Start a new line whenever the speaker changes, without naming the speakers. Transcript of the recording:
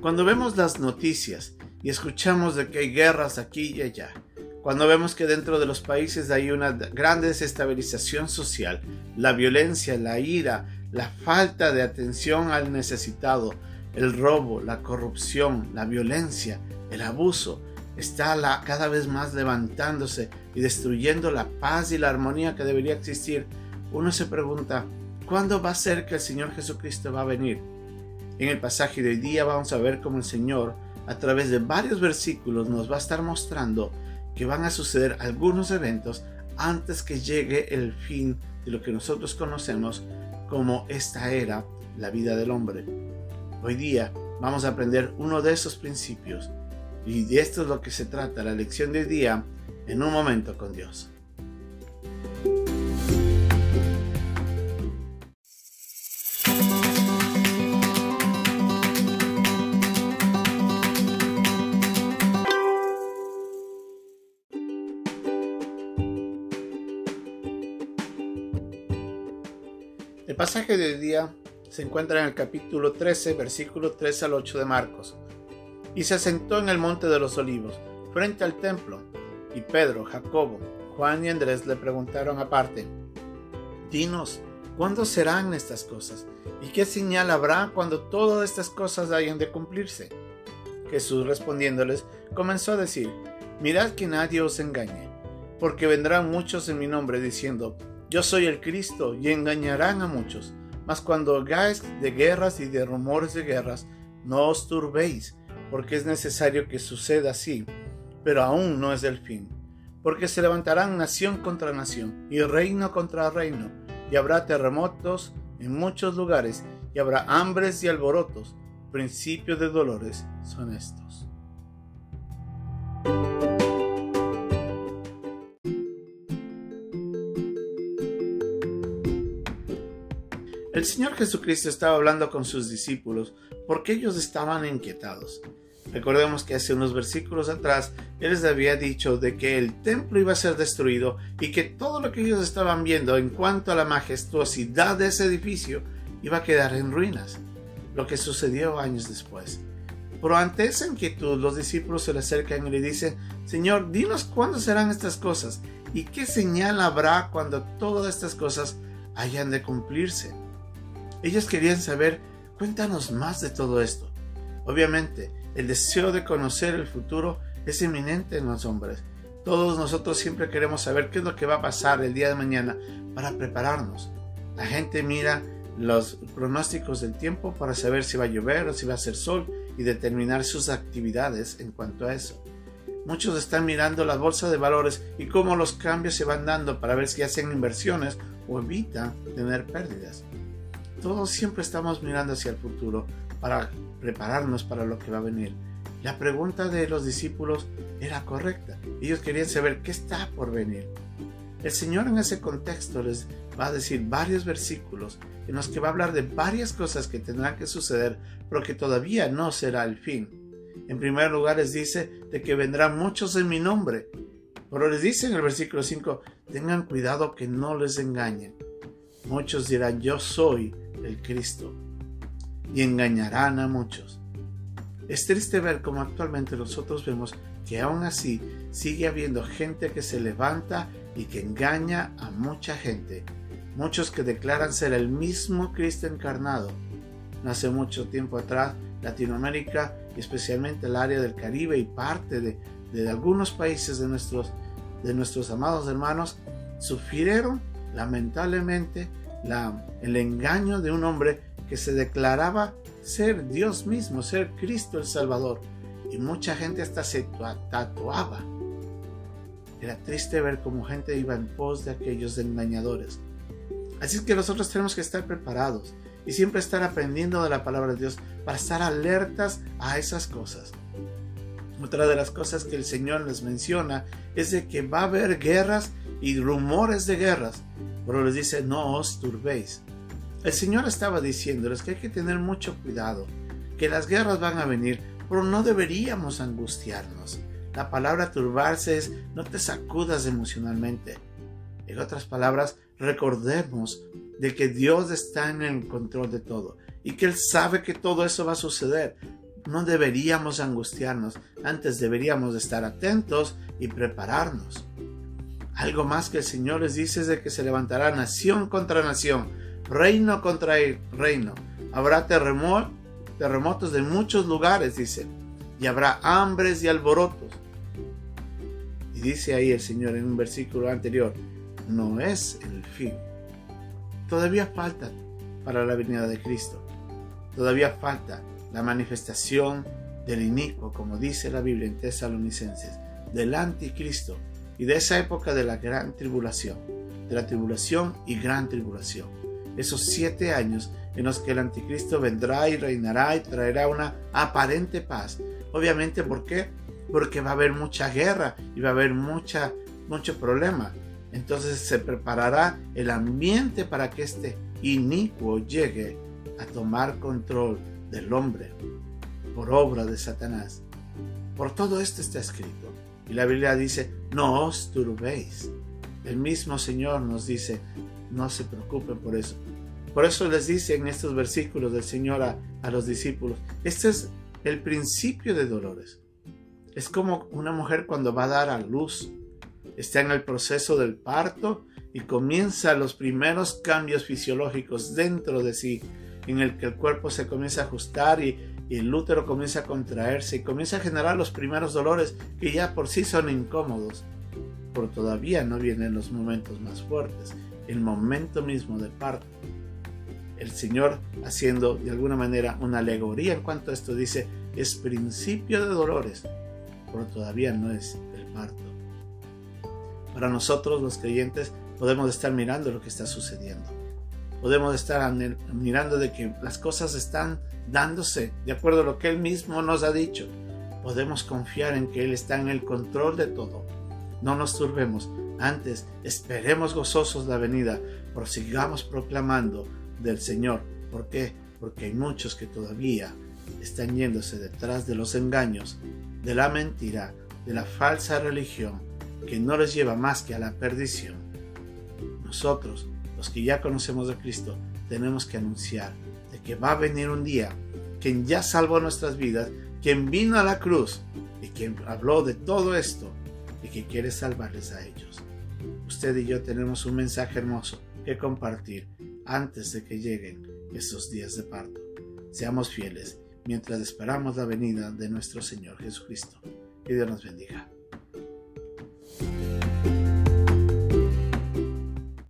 Cuando vemos las noticias y escuchamos de que hay guerras aquí y allá, cuando vemos que dentro de los países hay una gran desestabilización social, la violencia, la ira, la falta de atención al necesitado, el robo, la corrupción, la violencia, el abuso, está cada vez más levantándose y destruyendo la paz y la armonía que debería existir, uno se pregunta, ¿cuándo va a ser que el Señor Jesucristo va a venir? En el pasaje de hoy día vamos a ver cómo el Señor, a través de varios versículos, nos va a estar mostrando que van a suceder algunos eventos antes que llegue el fin de lo que nosotros conocemos como esta era, la vida del hombre. Hoy día vamos a aprender uno de esos principios y de esto es lo que se trata la lección de hoy día en un momento con Dios. El pasaje de día se encuentra en el capítulo 13, versículo 3 al 8 de Marcos. Y se sentó en el monte de los olivos, frente al templo, y Pedro, Jacobo, Juan y Andrés le preguntaron aparte, Dinos, ¿cuándo serán estas cosas? ¿Y qué señal habrá cuando todas estas cosas hayan de cumplirse? Jesús respondiéndoles, comenzó a decir, Mirad que nadie os engañe, porque vendrán muchos en mi nombre diciendo, Yo soy el Cristo, y engañarán a muchos. Mas cuando hagáis de guerras y de rumores de guerras, no os turbéis, porque es necesario que suceda así, pero aún no es el fin. Porque se levantarán nación contra nación y reino contra reino, y habrá terremotos en muchos lugares, y habrá hambres y alborotos. Principio de dolores son estos. El Señor Jesucristo estaba hablando con sus discípulos porque ellos estaban inquietados. Recordemos que hace unos versículos atrás Él les había dicho de que el templo iba a ser destruido y que todo lo que ellos estaban viendo en cuanto a la majestuosidad de ese edificio iba a quedar en ruinas, lo que sucedió años después. Pero ante esa inquietud los discípulos se le acercan y le dicen, Señor, dinos cuándo serán estas cosas y qué señal habrá cuando todas estas cosas hayan de cumplirse. Ellos querían saber, cuéntanos más de todo esto. Obviamente, el deseo de conocer el futuro es inminente en los hombres. Todos nosotros siempre queremos saber qué es lo que va a pasar el día de mañana para prepararnos. La gente mira los pronósticos del tiempo para saber si va a llover o si va a hacer sol y determinar sus actividades en cuanto a eso. Muchos están mirando la bolsa de valores y cómo los cambios se van dando para ver si hacen inversiones o evitan tener pérdidas. Todos siempre estamos mirando hacia el futuro para prepararnos para lo que va a venir. La pregunta de los discípulos era correcta. Ellos querían saber qué está por venir. El Señor en ese contexto les va a decir varios versículos en los que va a hablar de varias cosas que tendrán que suceder, pero que todavía no será el fin. En primer lugar les dice de que vendrán muchos en mi nombre, pero les dice en el versículo 5, tengan cuidado que no les engañen. Muchos dirán, yo soy el Cristo y engañarán a muchos. Es triste ver cómo actualmente nosotros vemos que aún así sigue habiendo gente que se levanta y que engaña a mucha gente. Muchos que declaran ser el mismo Cristo encarnado. No hace mucho tiempo atrás, Latinoamérica especialmente el área del Caribe y parte de, de algunos países de nuestros, de nuestros amados hermanos sufrieron lamentablemente el engaño de un hombre que se declaraba ser Dios mismo, ser Cristo el Salvador. Y mucha gente hasta se tatuaba. Era triste ver cómo gente iba en pos de aquellos engañadores. Así que nosotros tenemos que estar preparados y siempre estar aprendiendo de la palabra de Dios para estar alertas a esas cosas. Otra de las cosas que el Señor les menciona es de que va a haber guerras y rumores de guerras, pero les dice no os turbéis. El Señor estaba diciéndoles que hay que tener mucho cuidado, que las guerras van a venir, pero no deberíamos angustiarnos. La palabra turbarse es no te sacudas emocionalmente. En otras palabras, recordemos de que Dios está en el control de todo y que Él sabe que todo eso va a suceder. no deberíamos angustiarnos, antes deberíamos estar atentos y prepararnos. Algo más que el Señor les dice es de que se levantará nación contra nación, reino contra reino. Habrá terremotos de muchos lugares, dice, y habrá hambres y alborotos. Y dice ahí el Señor en un versículo anterior, no es el fin. Todavía falta para la venida de Cristo. Todavía falta la manifestación del inicuo, como dice la Biblia en Tesalonicenses, del anticristo y de esa época de la gran tribulación, de la tribulación y gran tribulación. Esos siete años en los que el anticristo vendrá y reinará y traerá una aparente paz. Obviamente, ¿por qué? Porque va a haber mucha guerra y va a haber mucha, mucho problema. Entonces se preparará el ambiente para que este inicuo llegue a tomar control del hombre por obra de Satanás. Por todo esto está escrito. Y la Biblia dice, no os turbéis. El mismo Señor nos dice, no se preocupen por eso. Por eso les dice en estos versículos del Señor a, a los discípulos, este es el principio de dolores. Es como una mujer cuando va a dar a luz está en el proceso del parto y comienza los primeros cambios fisiológicos dentro de sí, en el que el cuerpo se comienza a ajustar y, el útero comienza a contraerse y comienza a generar los primeros dolores que ya por sí son incómodos. Pero todavía no vienen los momentos más fuertes, el momento mismo del parto. El Señor haciendo de alguna manera una alegoría en cuanto a esto dice, es principio de dolores, pero todavía no es el parto. Para nosotros los creyentes podemos estar mirando lo que está sucediendo. Podemos estar mirando de que las cosas están dándose de acuerdo a lo que Él mismo nos ha dicho. Podemos confiar en que Él está en el control de todo. No nos turbemos. Antes, esperemos gozosos la venida, prosigamos proclamando del Señor. ¿Por qué? Porque hay muchos que todavía están yéndose detrás de los engaños, de la mentira, de la falsa religión, que no les lleva más que a la perdición. Nosotros, los que ya conocemos a Cristo, tenemos que anunciar de que va a venir un día quien ya salvó nuestras vidas, quien vino a la cruz y quien habló de todo esto y que quiere salvarles a ellos. Usted y yo tenemos un mensaje hermoso que compartir antes de que lleguen esos días de parto. Seamos fieles mientras esperamos la venida de nuestro Señor Jesucristo. Que Dios nos bendiga.